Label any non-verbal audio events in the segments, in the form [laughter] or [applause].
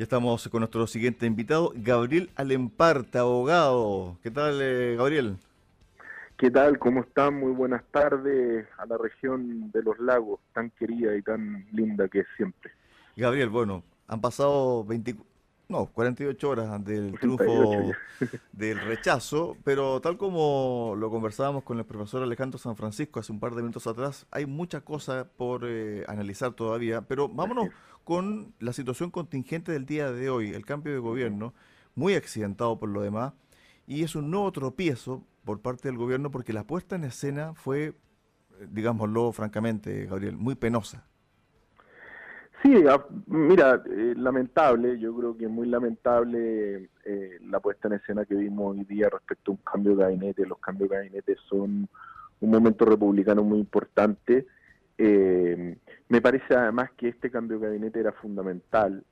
Ya estamos con nuestro siguiente invitado, Gabriel Alemparta, abogado. ¿Qué tal, eh, Gabriel? ¿Qué tal? ¿Cómo están? Muy buenas tardes a la región de los lagos, tan querida y tan linda que es siempre. Gabriel, bueno, han pasado 20, no, 48 horas del triunfo [laughs] del rechazo, pero tal como lo conversábamos con el profesor Alejandro San Francisco hace un par de minutos atrás, hay muchas cosas por eh, analizar todavía, pero vámonos con la situación contingente del día de hoy, el cambio de gobierno, muy accidentado por lo demás, y es un nuevo tropiezo por parte del gobierno porque la puesta en escena fue, eh, digámoslo francamente, Gabriel, muy penosa. Sí, mira, eh, lamentable, yo creo que es muy lamentable eh, la puesta en escena que vimos hoy día respecto a un cambio de gabinete. Los cambios de gabinete son un momento republicano muy importante. Eh, me parece además que este cambio de gabinete era fundamental.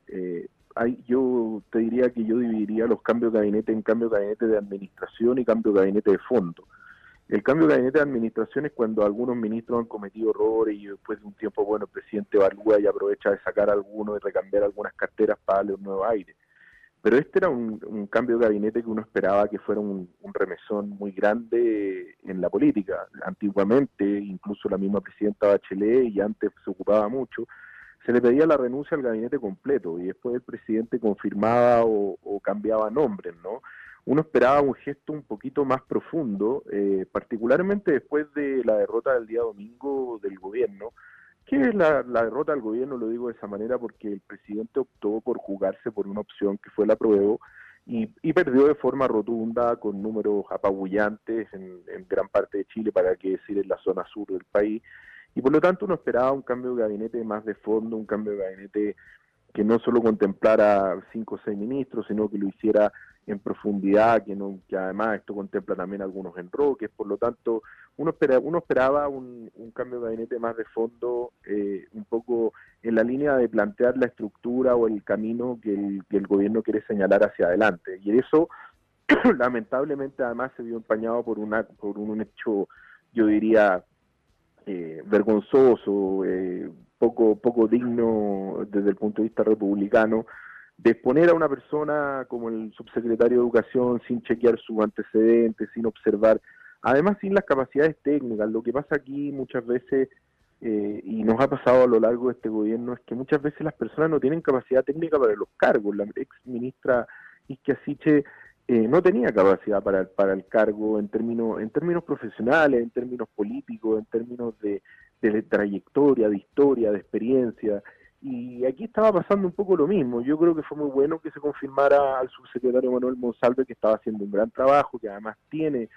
Hay, yo te diría que yo dividiría los cambios de gabinete en cambios de gabinete de administración y cambios de gabinete de fondo. El cambio de gabinete de administración es cuando algunos ministros han cometido errores y después de un tiempo, bueno, el presidente evalúa y aprovecha de sacar algunos y recambiar algunas carteras para darle un nuevo aire. Pero este era un, cambio de gabinete que uno esperaba que fuera un, remesón muy grande en la política. Antiguamente, incluso la misma presidenta Bachelet, y antes se ocupaba mucho, se le pedía la renuncia al gabinete completo y después el presidente confirmaba o, o cambiaba nombres, ¿no? uno esperaba un gesto un poquito más profundo, eh, particularmente después de la derrota del día domingo del gobierno. ¿Qué es la, derrota del gobierno? Lo digo de esa manera porque el presidente optó por jugarse por una opción que fue la apruebo y, perdió de forma rotunda con números apabullantes en, en gran parte de Chile, para qué decir en la zona sur del país. Y por lo tanto uno esperaba un cambio de gabinete más de fondo, un cambio de gabinete que no solo contemplara cinco o seis ministros, sino que lo hiciera en profundidad, que, no, que además esto contempla también algunos enroques, por lo tanto, uno, espera, uno esperaba un, cambio de gabinete más de fondo, eh, un poco en la línea de plantear la estructura o el camino que el, que el gobierno quiere señalar hacia adelante. Y eso, [clears throat] lamentablemente, además se vio empañado por, una, por un hecho, yo diría, eh, vergonzoso, eh, poco, poco digno desde el punto de vista republicano, de exponer a una persona como el subsecretario de Educación sin chequear sus antecedentes, sin observar, además sin las capacidades técnicas. Lo que pasa aquí muchas veces, eh, y nos ha pasado a lo largo de este gobierno, es que muchas veces las personas no tienen capacidad técnica para los cargos. La ex ministra Isquia Siche eh, no tenía capacidad para, para el cargo en términos, en términos profesionales, en términos políticos, en términos de, de trayectoria, de historia, de experiencia. Y aquí estaba pasando un poco lo mismo. Yo creo que fue muy bueno que se confirmara al subsecretario Manuel Monsalve que estaba haciendo un gran trabajo, que además tiene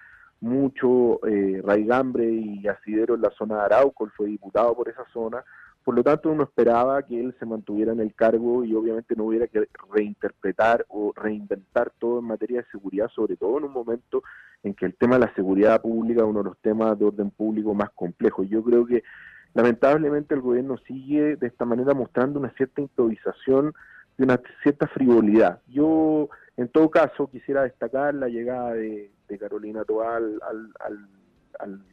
mucho eh, raigambre y asidero en la zona de Arauco, él fue diputado por esa zona, por lo tanto uno esperaba que él se mantuviera en el cargo y obviamente no hubiera que reinterpretar o reinventar todo en materia de seguridad, sobre todo en un momento en que el tema de la seguridad pública es uno de los temas de orden público más complejos. Yo creo que lamentablemente el gobierno sigue de esta manera mostrando una cierta improvisación y una cierta frivolidad. Yo, en todo caso, quisiera destacar la llegada de, Carolina Toal al, al,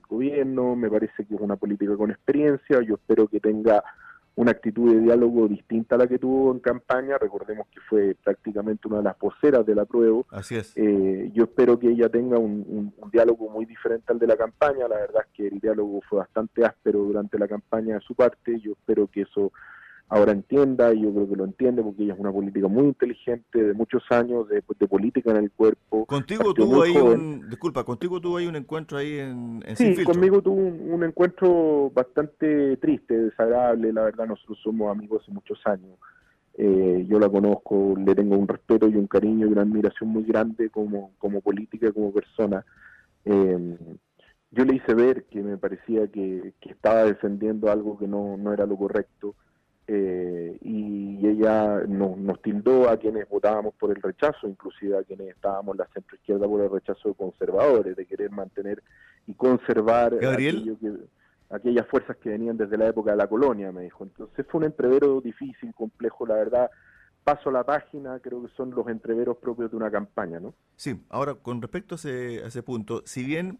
gobierno, me parece que es una política con experiencia, yo espero que tenga una actitud de diálogo distinta a la que tuvo en campaña. Recordemos que fue prácticamente una de las voceras de la prueba. Así es. Eh, yo espero que ella tenga un, diálogo muy diferente al de la campaña. La verdad es que el diálogo fue bastante áspero durante la campaña de su parte. Yo espero que eso ahora entienda, y yo creo que lo entiende, porque ella es una política muy inteligente, de muchos años, de, política en el cuerpo. Contigo tuvo ahí un, disculpa, contigo tuvo ahí un encuentro ahí en, en Sí, conmigo tuvo un, encuentro bastante triste, desagradable, la verdad, nosotros somos amigos hace muchos años. Eh, yo la conozco, le tengo un respeto y un cariño y una admiración muy grande como, como política, como persona. Eh, yo le hice ver que me parecía que, que estaba defendiendo algo que no, no era lo correcto eh, y ella nos, nos, tildó a quienes votábamos por el rechazo, inclusive a quienes estábamos en la centroizquierda por el rechazo de conservadores, de querer mantener y conservar aquellas fuerzas que venían desde la época de la colonia, me dijo. Entonces fue un entrevero difícil, complejo, la verdad. Paso a la página, creo que son los entreveros propios de una campaña, ¿no? Sí, ahora con respecto a ese, a ese punto, si bien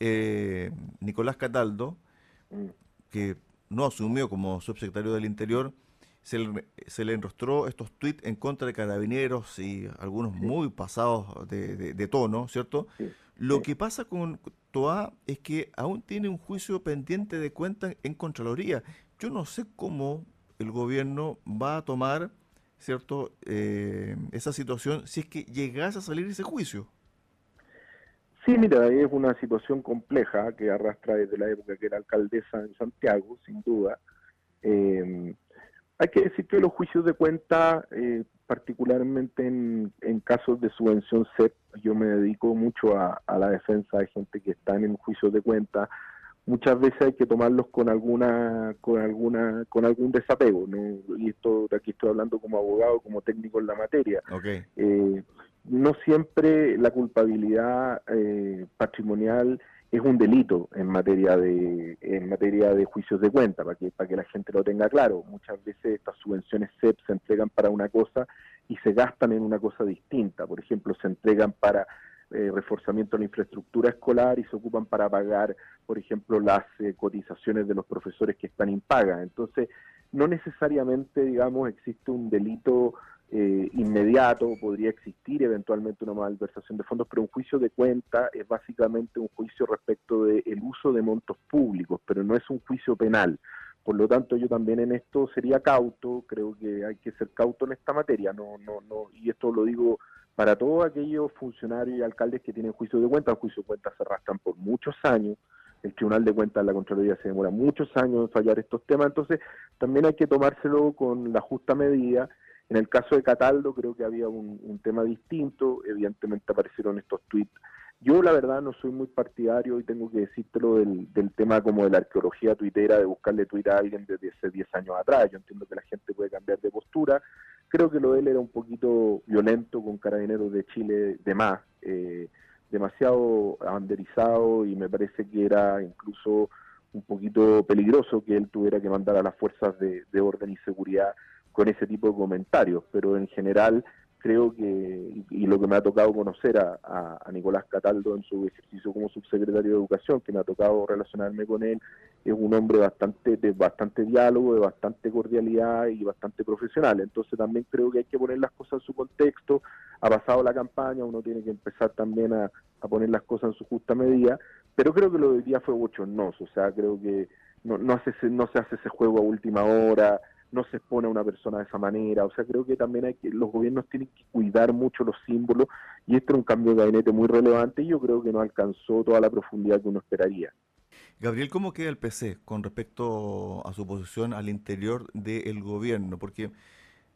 eh, Nicolás Cataldo, mm. que no asumió como subsecretario del Interior, se le, se le enrostró estos tweets en contra de carabineros y algunos muy pasados de, tono, ¿cierto? Lo que pasa con Toa es que aún tiene un juicio pendiente de cuenta en Contraloría. Yo no sé cómo el gobierno va a tomar, ¿cierto?, eh, esa situación si es que llegase a salir ese juicio. Sí, mira, es una situación compleja que arrastra desde la época que era alcaldesa en Santiago, sin duda. Eh, hay que decir que los juicios de cuenta, eh, particularmente en, casos de subvención CEP, yo me dedico mucho a, la defensa de gente que está en juicios de cuenta. Muchas veces hay que tomarlos con alguna, con alguna, con algún desapego, ¿no? Y esto, de aquí estoy hablando como abogado, como técnico en la materia. Eh, no siempre la culpabilidad eh, patrimonial es un delito en materia de en materia de juicios de cuenta para que para que la gente lo tenga claro. Muchas veces estas subvenciones CEP se entregan para una cosa y se gastan en una cosa distinta. Por ejemplo se entregan para eh, reforzamiento de la infraestructura escolar y se ocupan para pagar por ejemplo las eh, cotizaciones de los profesores que están impagas entonces no necesariamente digamos existe un delito eh, inmediato, podría existir eventualmente una malversación de fondos, pero un juicio de cuenta es básicamente un juicio respecto del uso de montos públicos, pero no es un juicio penal. Por lo tanto, yo también en esto sería cauto, creo que hay que ser cauto en esta materia, no, no, no, y esto lo digo para todos aquellos funcionarios y alcaldes que tienen juicio de cuenta, los juicios de cuenta se arrastran por muchos años, el Tribunal de Cuentas de la Contraloría se demora muchos años en fallar estos temas, entonces también hay que tomárselo con la justa medida en el caso de Cataldo creo que había un, tema distinto, evidentemente aparecieron estos tweets. Yo la verdad no soy muy partidario y tengo que decírtelo del, del tema como de la arqueología tuitera, de buscarle tuit a alguien desde hace 10 años atrás. Yo entiendo que la gente puede cambiar de postura. Creo que lo de él era un poquito violento con Carabineros de Chile de más, eh, demasiado abanderizado y me parece que era incluso un poquito peligroso que él tuviera que mandar a las fuerzas de, de orden y seguridad con ese tipo de comentarios, pero en general creo que, y, lo que me ha tocado conocer a, Nicolás Cataldo en su ejercicio como subsecretario de Educación, que me ha tocado relacionarme con él, es un hombre bastante de bastante diálogo, de bastante cordialidad y bastante profesional. Entonces también creo que hay que poner las cosas en su contexto. Ha pasado la campaña, uno tiene que empezar también a, poner las cosas en su justa medida, pero creo que lo de hoy día fue bochornoso, o sea, creo que no, no, hace, no se hace ese juego a última hora, no se expone a una persona de esa manera. O sea, creo que también hay que, los gobiernos tienen que cuidar mucho los símbolos y este es un cambio de gabinete muy relevante y yo creo que no alcanzó toda la profundidad que uno esperaría. Gabriel, ¿cómo queda el PC con respecto a su posición al interior del gobierno? Porque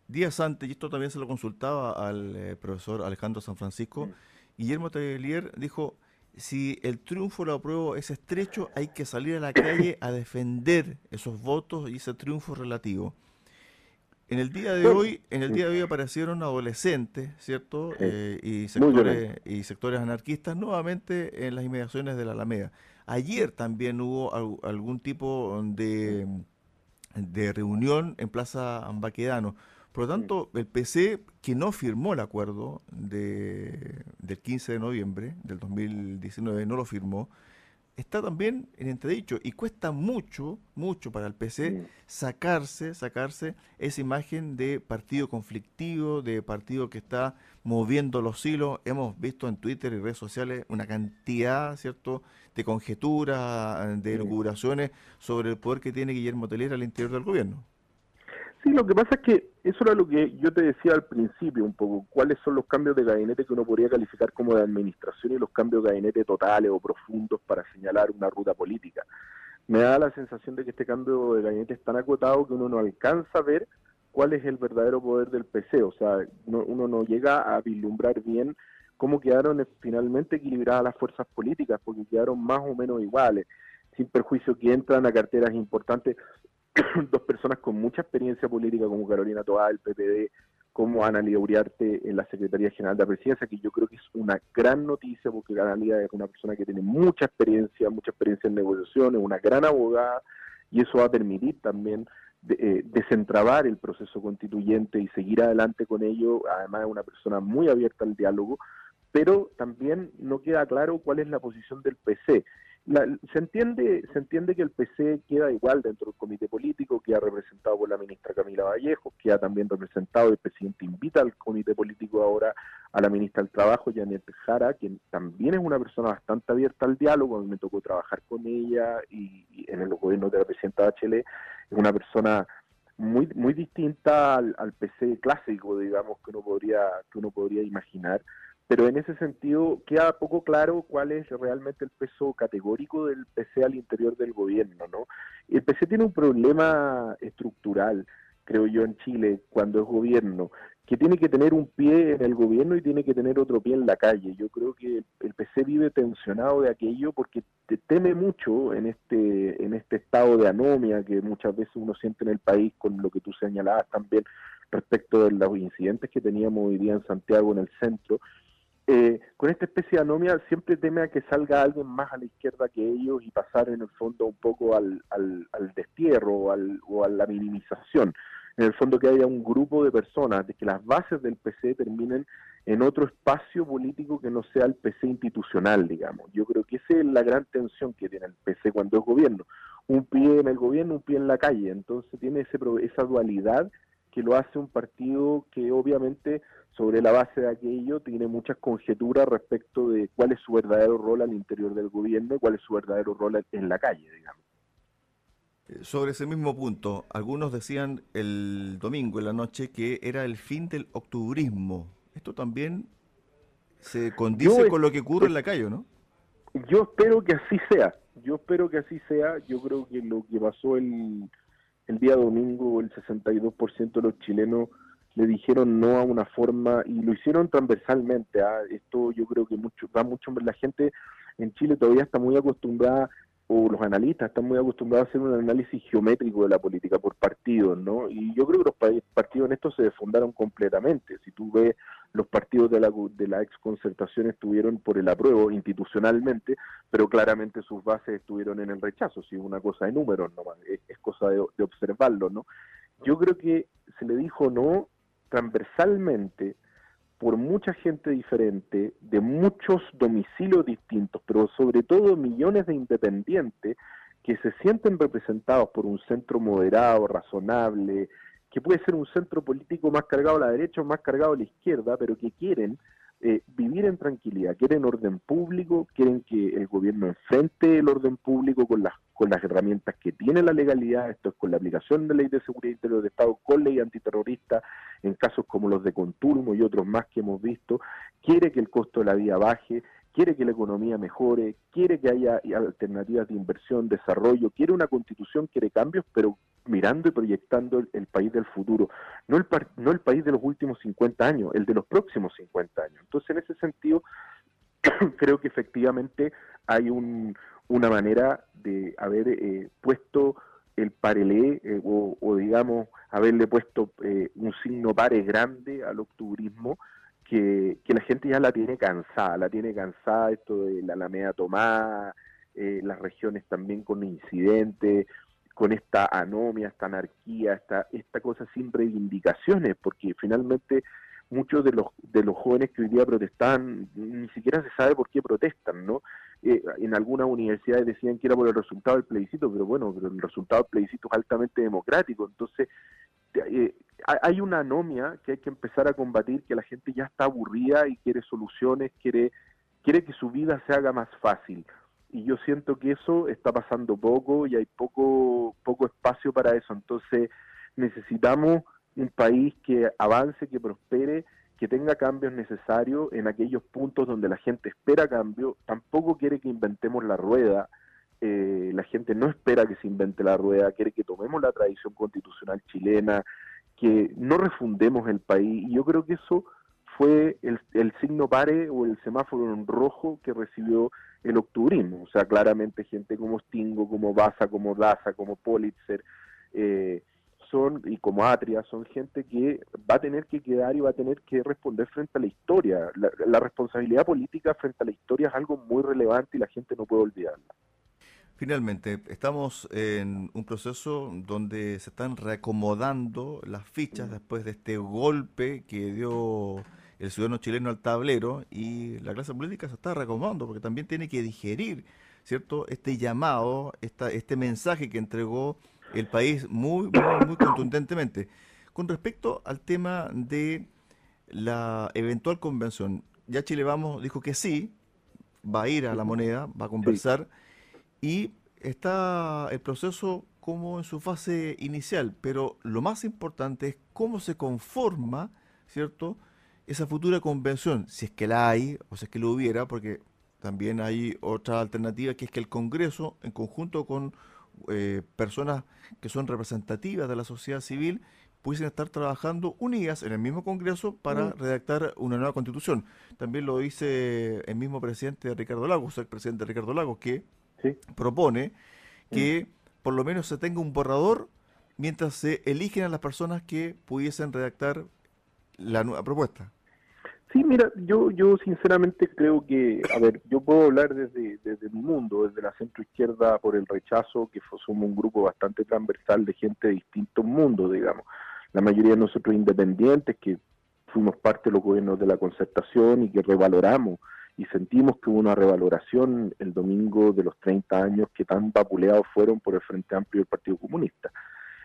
días antes, y esto también se lo consultaba al eh, profesor Alejandro San Francisco, Guillermo Tellier dijo, si el triunfo lo apruebo es estrecho, hay que salir a la calle a defender esos votos y ese triunfo relativo. En el día de hoy, en el día de hoy aparecieron adolescentes, ¿cierto? Eh, y, sectores, y sectores anarquistas nuevamente en las inmediaciones de la Alameda. Ayer también hubo algún tipo de, de reunión en Plaza Ambaquedano. Por lo tanto, el PC, que no firmó el acuerdo de, del 15 de noviembre del 2019, no lo firmó, está también en entredicho y cuesta mucho, mucho para el PC sacarse, sacarse esa imagen de partido conflictivo, de partido que está moviendo los hilos. Hemos visto en Twitter y redes sociales una cantidad, ¿cierto?, de conjeturas, de inauguraciones sobre el poder que tiene Guillermo Teler al interior del gobierno. Sí, lo que pasa es que eso era lo que yo te decía al principio un poco, cuáles son los cambios de gabinete que uno podría calificar como de administración y los cambios de gabinete totales o profundos para señalar una ruta política. Me da la sensación de que este cambio de gabinete es tan acotado que uno no alcanza a ver cuál es el verdadero poder del PC, o sea, uno no llega a vislumbrar bien cómo quedaron finalmente equilibradas las fuerzas políticas, porque quedaron más o menos iguales, sin perjuicio que entran a carteras importantes [coughs] dos personas con mucha experiencia política como Carolina Toá, el PPD, como Ana Lía Uriarte en la Secretaría General de la Presidencia, que yo creo que es una gran noticia porque Ana Lía es una persona que tiene mucha experiencia, mucha experiencia en negociaciones, una gran abogada, y eso va a permitir también eh, desentrabar el proceso constituyente y seguir adelante con ello. Además es una persona muy abierta al diálogo, pero también no queda claro cuál es la posición del PC. se entiende se entiende que el PC queda igual dentro del comité político, queda representado por la ministra Camila Vallejo, queda también representado, el presidente invita al comité político ahora a la ministra del Trabajo, Janet Jara, quien también es una persona bastante abierta al diálogo, a mí me tocó trabajar con ella y, en el gobierno de la presidenta Bachelet, es una persona muy muy distinta al, al PC clásico, digamos, que uno podría que uno podría imaginar pero en ese sentido queda poco claro cuál es realmente el peso categórico del PC al interior del gobierno, ¿no? El PC tiene un problema estructural, creo yo, en Chile cuando es gobierno, que tiene que tener un pie en el gobierno y tiene que tener otro pie en la calle. Yo creo que el PC vive tensionado de aquello porque te teme mucho en este en este estado de anomia que muchas veces uno siente en el país con lo que tú señalabas también respecto de los incidentes que teníamos hoy día en Santiago en el centro eh, con esta especie de anomia siempre teme a que salga alguien más a la izquierda que ellos y pasar en el fondo un poco al, al, destierro o, al, o a la minimización. En el fondo que haya un grupo de personas, de que las bases del PC terminen en otro espacio político que no sea el PC institucional, digamos. Yo creo que esa es la gran tensión que tiene el PC cuando es gobierno. Un pie en el gobierno, un pie en la calle. Entonces tiene ese, esa dualidad que lo hace un partido que obviamente sobre la base de aquello tiene muchas conjeturas respecto de cuál es su verdadero rol al interior del gobierno y cuál es su verdadero rol en la calle, digamos. Eh, sobre ese mismo punto, algunos decían el domingo en la noche que era el fin del octubrismo. Esto también se condice con lo que ocurre en la calle, ¿no? Yo espero que así sea. Yo espero que así sea. Yo creo que lo que pasó el, el día domingo, el 62% de los chilenos le dijeron no a una forma y lo hicieron transversalmente. ¿ah? Esto yo creo que mucho va mucho la gente en Chile todavía está muy acostumbrada los analistas están muy acostumbrados a hacer un análisis geométrico de la política por partidos, ¿no? Y yo creo que los partidos en esto se defundaron completamente. Si tú ves los partidos de la, de la ex concertación estuvieron por el apruebo institucionalmente, pero claramente sus bases estuvieron en el rechazo. Si es una cosa de números, no es, es cosa de, de observarlo, ¿no? Yo creo que se le dijo no transversalmente por mucha gente diferente, de muchos domicilios distintos, pero sobre todo millones de independientes que se sienten representados por un centro moderado, razonable, que puede ser un centro político más cargado a la derecha o más cargado a la izquierda, pero que quieren eh, vivir en tranquilidad, quieren orden público, quieren que el gobierno enfrente el orden público con las, con las herramientas que tiene la legalidad, esto es con la aplicación de ley de seguridad interior de Estado, con ley antiterrorista, en casos como los de Conturmo y otros más que hemos visto, quiere que el costo de la vida baje, quiere que la economía mejore, quiere que haya alternativas de inversión, desarrollo, quiere una constitución, quiere cambios, pero mirando y proyectando el, país del futuro, no el, no el país de los últimos 50 años, el de los próximos 50 años. Entonces, en ese sentido, [coughs] creo que efectivamente hay un, una manera de haber eh, puesto el parelé eh, o, digamos haberle puesto eh, un signo pare grande al octubrismo que, la gente ya la tiene cansada, la tiene cansada esto de la Alameda tomada, eh, las regiones también con incidentes, con esta anomia, esta anarquía, esta, esta cosa sin reivindicaciones, porque finalmente muchos de los de los jóvenes que hoy día protestan ni siquiera se sabe por qué protestan, ¿no? Eh, en algunas universidades decían que era por el resultado del plebiscito, pero bueno, pero el resultado del plebiscito es altamente democrático, entonces eh, hay una anomia que hay que empezar a combatir, que la gente ya está aburrida y quiere soluciones, quiere, quiere que su vida se haga más fácil. Y yo siento que eso está pasando poco y hay poco, poco espacio para eso. Entonces necesitamos un país que avance, que prospere, que tenga cambios necesarios en aquellos puntos donde la gente espera cambio. Tampoco quiere que inventemos la rueda. Eh, la gente no espera que se invente la rueda, quiere que tomemos la tradición constitucional chilena, que no refundemos el país. Y yo creo que eso fue el, el signo pare o el semáforo en rojo que recibió el octubrismo. O sea, claramente gente como Stingo, como Baza, como Daza, como Politzer, eh, son, y como Atria, son gente que va a tener que quedar y va a tener que responder frente a la historia. La, la responsabilidad política frente a la historia es algo muy relevante y la gente no puede olvidarla. Finalmente, estamos en un proceso donde se están reacomodando las fichas después de este golpe que dio el ciudadano chileno al tablero y la clase política se está reacomodando porque también tiene que digerir ¿cierto? Este llamado, esta, este mensaje que entregó el país muy, muy, muy contundentemente. Con respecto al tema de la eventual convención, ya Chile Vamos dijo que sí, va a ir a la moneda, va a conversar y está el proceso como en su fase inicial, pero lo más importante es cómo se conforma, ¿cierto? Esa futura convención, si es que la hay o si es que lo hubiera, porque también hay otra alternativa que es que el Congreso, en conjunto con eh, personas que son representativas de la sociedad civil, pudiesen estar trabajando unidas en el mismo Congreso para mm. redactar una nueva constitución. También lo dice el mismo presidente Ricardo Lagos, el presidente Ricardo Lagos, que propone que por lo menos se tenga un borrador mientras se eligen a las personas que pudiesen redactar la nueva propuesta. Sí, mira, yo yo sinceramente creo que, a ver, yo puedo hablar desde, desde mi mundo, desde la centro izquierda por el rechazo, que somos un grupo bastante transversal de gente de distintos mundos, digamos la mayoría de nosotros independientes que fuimos parte de los gobiernos de la concertación y que revaloramos y sentimos que hubo una revaloración el domingo de los 30 años que tan vapuleados fueron por el Frente Amplio y el Partido Comunista.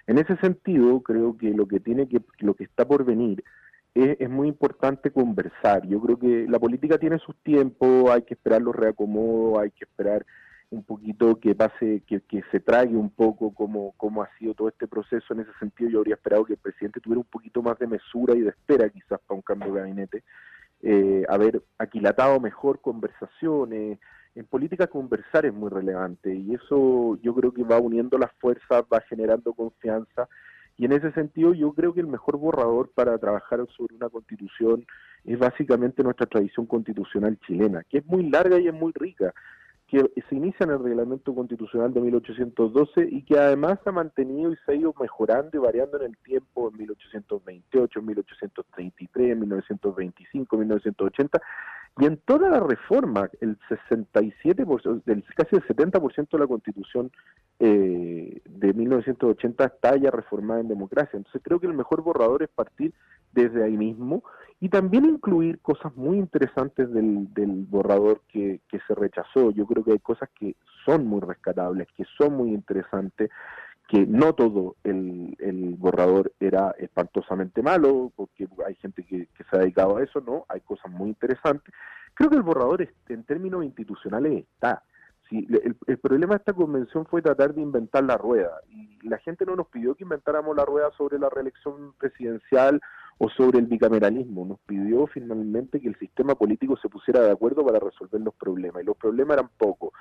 En ese sentido, creo que lo que tiene que lo que está por venir es, es, muy importante conversar. Yo creo que la política tiene sus tiempos, hay que esperar los reacomodos, hay que esperar un poquito que pase, que, que se trague un poco cómo, cómo ha sido todo este proceso. En ese sentido, yo habría esperado que el presidente tuviera un poquito más de mesura y de espera quizás para un cambio de gabinete, eh, haber aquilatado mejor conversaciones. En política conversar es muy relevante y eso yo creo que va uniendo las fuerzas, va generando confianza y en ese sentido yo creo que el mejor borrador para trabajar sobre una constitución es básicamente nuestra tradición constitucional chilena, que es muy larga y es muy rica que se inicia en el reglamento constitucional de 1812 y que además ha mantenido y se ha ido mejorando y variando en el tiempo en 1828, en 1833, en 1925, en 1980 y en toda la reforma, el 67%, del, casi el 70% de la constitución eh, de 1980 está ya reformada en democracia. Entonces creo que el mejor borrador es partir desde ahí mismo y también incluir cosas muy interesantes del, del borrador que, que se rechazó. Yo creo que hay cosas que son muy rescatables, que son muy interesantes, que no todo el, el borrador era espantosamente malo, porque hay gente que, que, se ha dedicado a eso, ¿no? Hay cosas muy interesantes. Creo que el borrador en términos institucionales está. Sí, el, el, problema de esta convención fue tratar de inventar la rueda y la gente no nos pidió que inventáramos la rueda sobre la reelección presidencial o sobre el bicameralismo, nos pidió finalmente que el sistema político se pusiera de acuerdo para resolver los problemas y los problemas eran pocos,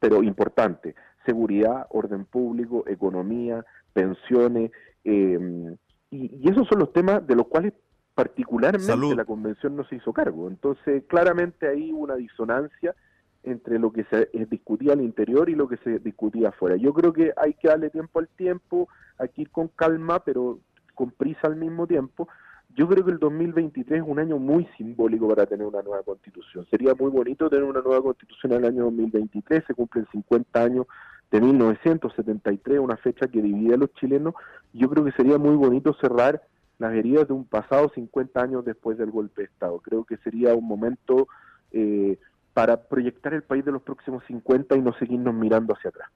pero importantes, seguridad, orden público, economía, pensiones, eh, y, y, esos son los temas de los cuales particularmente Salud. la convención no se hizo cargo. Entonces, claramente hay una disonancia entre lo que se discutía al interior y lo que se discutía afuera. Yo creo que hay que darle tiempo al tiempo, hay que ir con calma, pero con prisa al mismo tiempo. Yo creo que el 2023 es un año muy simbólico para tener una nueva constitución. Sería muy bonito tener una nueva constitución en el año 2023, se cumplen 50 años de 1973, una fecha que divide a los chilenos. Yo creo que sería muy bonito cerrar las heridas de un pasado 50 años después del golpe de Estado. Creo que sería un momento eh, para proyectar el país de los próximos 50 y no seguirnos mirando hacia atrás.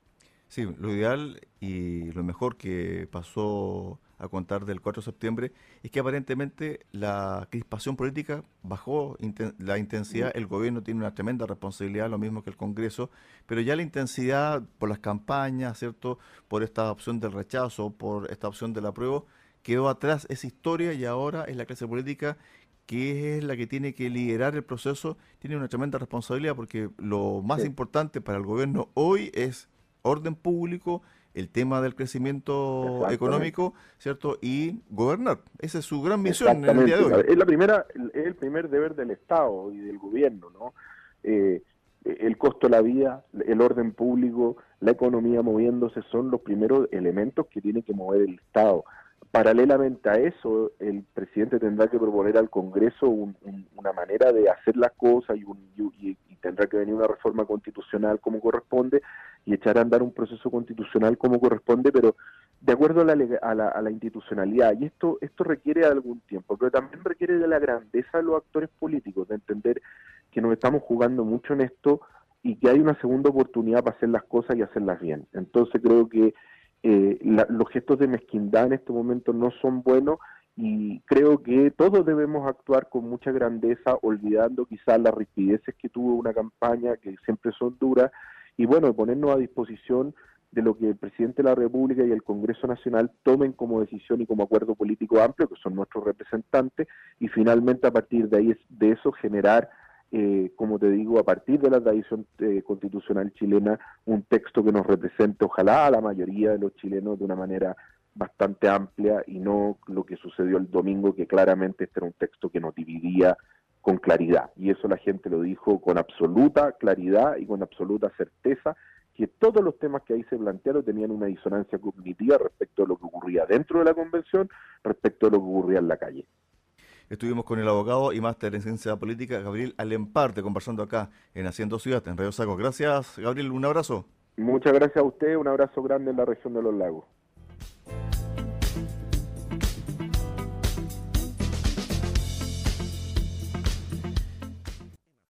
Sí, lo ideal y lo mejor que pasó a contar del 4 de septiembre es que aparentemente la crispación política bajó la intensidad, el gobierno tiene una tremenda responsabilidad, lo mismo que el Congreso, pero ya la intensidad por las campañas, ¿cierto? Por esta opción del rechazo, por esta opción del apruebo, quedó atrás esa historia y ahora es la clase política que es la que tiene que liderar el proceso, tiene una tremenda responsabilidad porque lo más sí. importante para el gobierno hoy es orden público, el tema del crecimiento económico, ¿cierto? Y gobernar. Esa es su gran misión en el día de hoy. Es la primera, es el primer deber del Estado y del gobierno, ¿no? Eh, el costo de la vida, el orden público, la economía moviéndose son los primeros elementos que tiene que mover el Estado. Paralelamente a eso, el presidente tendrá que proponer al Congreso un, un, una manera de hacer las cosas y, un, y, tendrá que venir una reforma constitucional como corresponde y echar a andar un proceso constitucional como corresponde, pero de acuerdo a la, a la, a la institucionalidad. Y esto, esto requiere algún tiempo, pero también requiere de la grandeza de los actores políticos, de entender que nos estamos jugando mucho en esto y que hay una segunda oportunidad para hacer las cosas y hacerlas bien. Entonces creo que eh, los gestos de mezquindad en este momento no son buenos y creo que todos debemos actuar con mucha grandeza, olvidando quizás las rigideces que tuvo una campaña, que siempre son duras, y bueno, ponernos a disposición de lo que el presidente de la República y el Congreso Nacional tomen como decisión y como acuerdo político amplio, que son nuestros representantes, y finalmente a partir de ahí de eso generar, eh, como te digo, a partir de la tradición eh, constitucional chilena, un texto que nos represente, ojalá a la mayoría de los chilenos de una manera bastante amplia y no lo que sucedió el domingo, que claramente este era un texto que nos dividía con claridad. Y eso la gente lo dijo con absoluta claridad y con absoluta certeza, que todos los temas que ahí se plantearon tenían una disonancia cognitiva respecto a lo que ocurría dentro de la convención, respecto a lo que ocurría en la calle. Estuvimos con el abogado y máster en ciencia política, Gabriel Alemparte, conversando acá en Haciendo Ciudad, en Radio Saco. Gracias, Gabriel, un abrazo. Muchas gracias a usted, un abrazo grande en la región de los lagos.